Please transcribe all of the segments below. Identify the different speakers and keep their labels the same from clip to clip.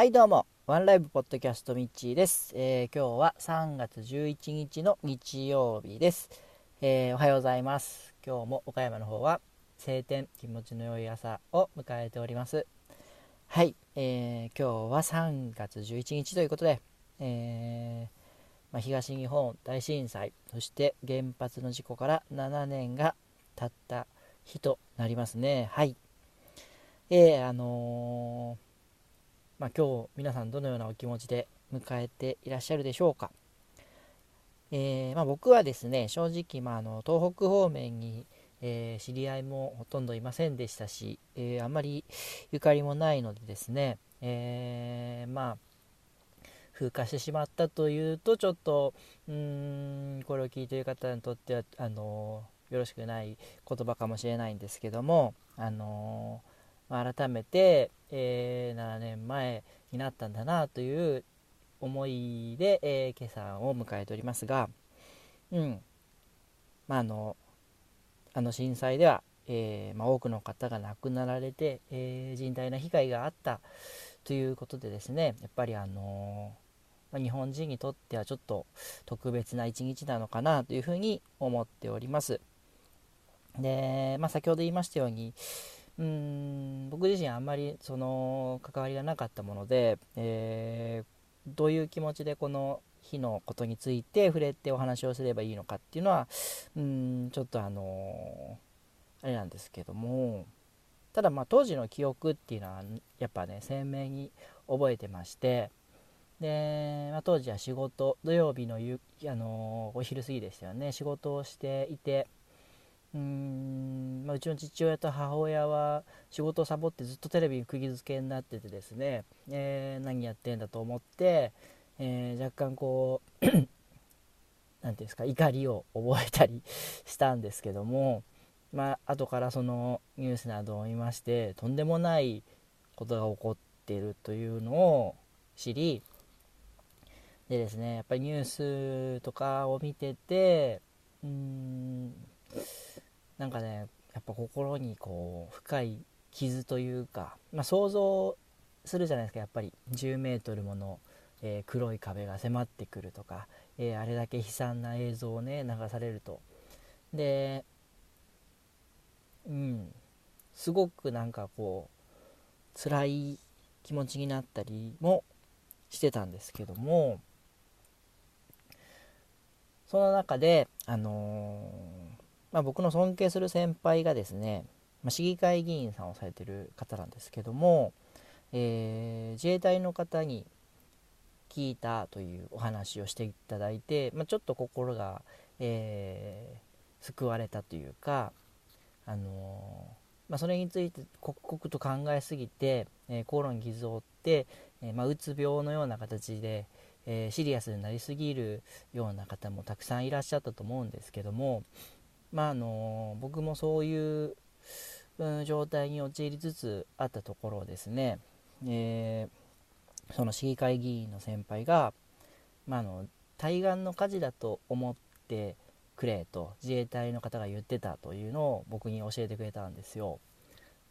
Speaker 1: はいどうも。ワンライブポッドキャストミッチーです、えー、今日は3月11日の日曜日です、えー、おはようございます。今日も岡山の方は晴天気持ちの良い朝を迎えております。はい、えー、今日は3月11日ということで、えまあ、東日本大震災そして原発の事故から7年が経った日となりますね。はい。え、あのーまあ、今日皆さんどのようなお気持ちで迎えていらっしゃるでしょうか、えー、まあ、僕はですね正直、まあ、あの東北方面に、えー、知り合いもほとんどいませんでしたし、えー、あまりゆかりもないのでですね、えまあ風化してしまったというとちょっとうんこれを聞いている方にとってはあのよろしくない言葉かもしれないんですけどもあの改めて、えー、7年前になったんだなという思いで、えー、今朝を迎えておりますが、うんまあ、あのあの震災では、えー、まあ、多くの方が亡くなられて、え、甚大な被害があったということでですねやっぱりあのま、日本人にとってはちょっと特別な一日なのかなというふうに思っております。で、まあ、先ほど言いましたように、うん僕自身あんまりその関わりがなかったもので、えー、どういう気持ちでこの日のことについて触れてお話をすればいいのかっていうのはうんちょっとあのあれなんですけども。ただまあ当時の記憶っていうのはやっぱね鮮明に覚えてましてで、まあ、当時は仕事土曜日のゆ、あのお昼過ぎでしたよね。仕事をしていてうーん、まあ、うちの父親と母親は仕事をサボってずっとテレビに釘付けになっててですね、えー、何やってんだと思って、えー、若干こう何て言うんですか怒りを覚えたりしたんですけどもまあ後からそのニュースなどを見ましてとんでもないことが起こっているというのを知りでですねやっぱりニュースとかを見ててうーんなんかねやっぱ心にこう深い傷というか、まあ、想像するじゃないですかやっぱり。10メートルもの、えー、黒い壁が迫ってくるとか、えー、あれだけ悲惨な映像をね流されると。でうん。すごくなんかこう辛い気持ちになったりもしてたんですけどもその中であのーまあ、僕の尊敬する先輩がですね、まあ、市議会議員さんをされてる方なんですけども、えー、自衛隊の方に聞いたというお話をしていただいて、まあ、ちょっと心が、えー、救われたというか、あのー、まあ、それについて刻々と考えすぎて、えー、心に傷を負って、えまあ、うつ病のような形で、えシリアスになりすぎるような方もたくさんいらっしゃったと思うんですけども、まああの僕もそういう、うん、状態に陥りつつあったところをですね、えー、その市議会議員の先輩が、まあ、の対岸の火事だと思ってくれと自衛隊の方が言ってたというのを僕に教えてくれたんですよ。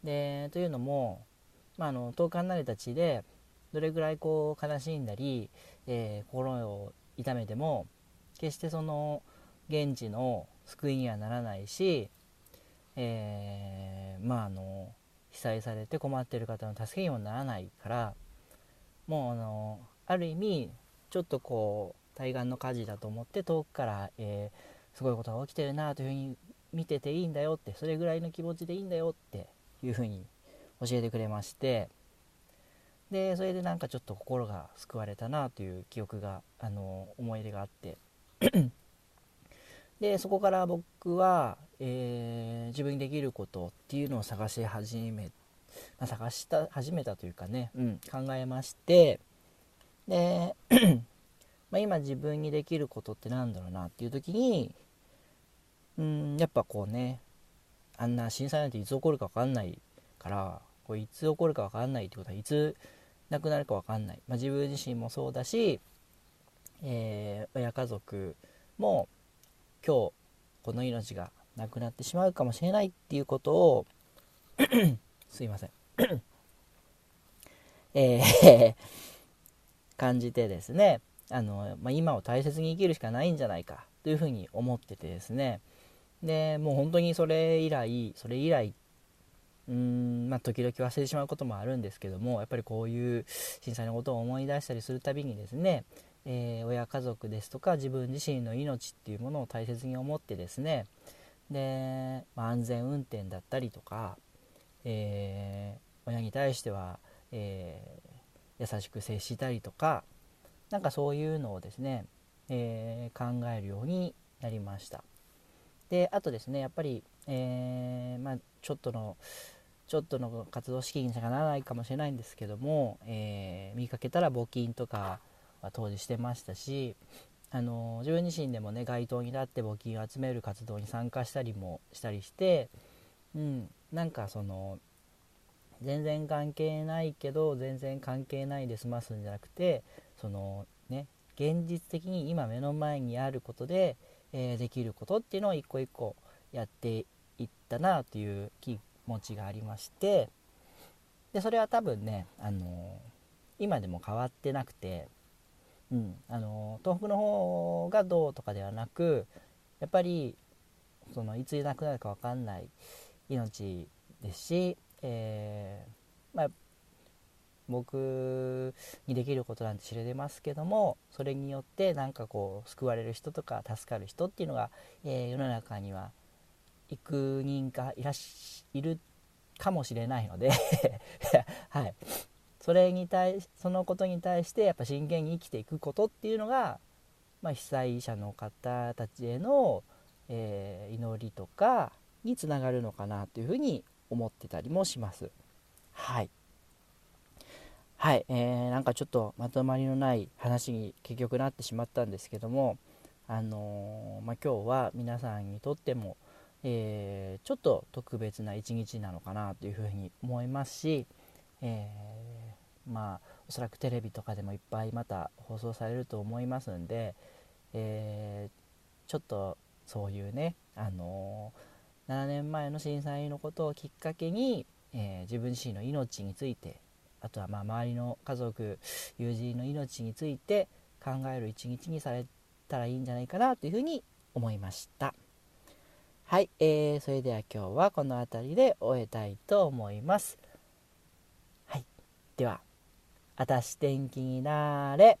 Speaker 1: でというのも、まあ、あの遠く離れた地でどれぐらいこう悲しんだり、えー、心を痛めても決してその現地の救いにはならないし、えー、まああの被災されて困ってる方の助けにもならないからもうあのある意味ちょっとこう対岸の火事だと思って遠くから、えー、すごいことが起きてるなというふうに見てていいんだよってそれぐらいの気持ちでいいんだよっていうふうに教えてくれましてでそれでなんかちょっと心が救われたなという記憶があの思い出があって。でそこから僕は、えー、自分にできることっていうのを探し始め、まあ、探した始めたというかね、うん、考えましてで ま今自分にできることってなんだろうなっていう時にうんやっぱこうねあんな震災なんていつ起こるか分かんないからこういつ起こるか分かんないってことはいつ亡くなるか分かんない、まあ、自分自身もそうだし、えー、親家族も今日この命がなくなってしまうかもしれないっていうことを すいません。えー感じてですねあの、まあ、今を大切に生きるしかないんじゃないかというふうに思っててですね。でもう本当にそれ以来それ以来うんまあ時々忘れてしまうこともあるんですけどもやっぱりこういう震災のことを思い出したりするたびにですね、えー、親家族ですとか自分自身の命っていうものを大切に思ってですねで、まあ、安全運転だったりとか、えー、親に対しては、えー、優しく接したりとかなんかそういうのをですね、え考えるようになりました。であとですねやっぱり、えまあ、ちょっとのちょっとの活動資金にしかならないかもしれないんですけども、え見かけたら募金とかは当時してましたしあの自分自身でもね街頭になって募金を集める活動に参加したりもしたりして、うん、なんかその全然関係ないけど全然関係ないで済ますんじゃなくてそのね現実的に今目の前にあることで、えー、できることっていうのを一個一個やっていったなという気持ちがありましてでそれは多分ね、あの今でも変わってなくてうん、あの東北の方がどうとかではなくやっぱりそのいつ亡くなるか分かんない命ですし、えー、まあ、僕にできることなんて知れてますけどもそれによってなんかこう救われる人とか助かる人っていうのが、えー、世の中には幾人かいらしいるかもしれないので はい、それに対そのことに対してやっぱ真剣に生きていくことっていうのが、まあ、被災者の方たちへの、えー、祈りとかにつながるのかなというふうに思ってたりもします。はい。はい、えー、なんかちょっとまとまりのない話に結局なってしまったんですけども、あのー、まあ、今日は皆さんにとっても、えー、ちょっと特別な一日なのかなというふうに思いますし、えー、まあおそらくテレビとかでもいっぱいまた放送されると思いますんで、えー、ちょっとそういうね、あのー、7年前の震災のことをきっかけに、え自分自身の命についてあとはまあ周りの家族友人の命について考える一日にされたらいいんじゃないかなというふうに思いました。はい、えー、それでは今日はこの辺りで終えたいと思います。では、あたし天気になれ。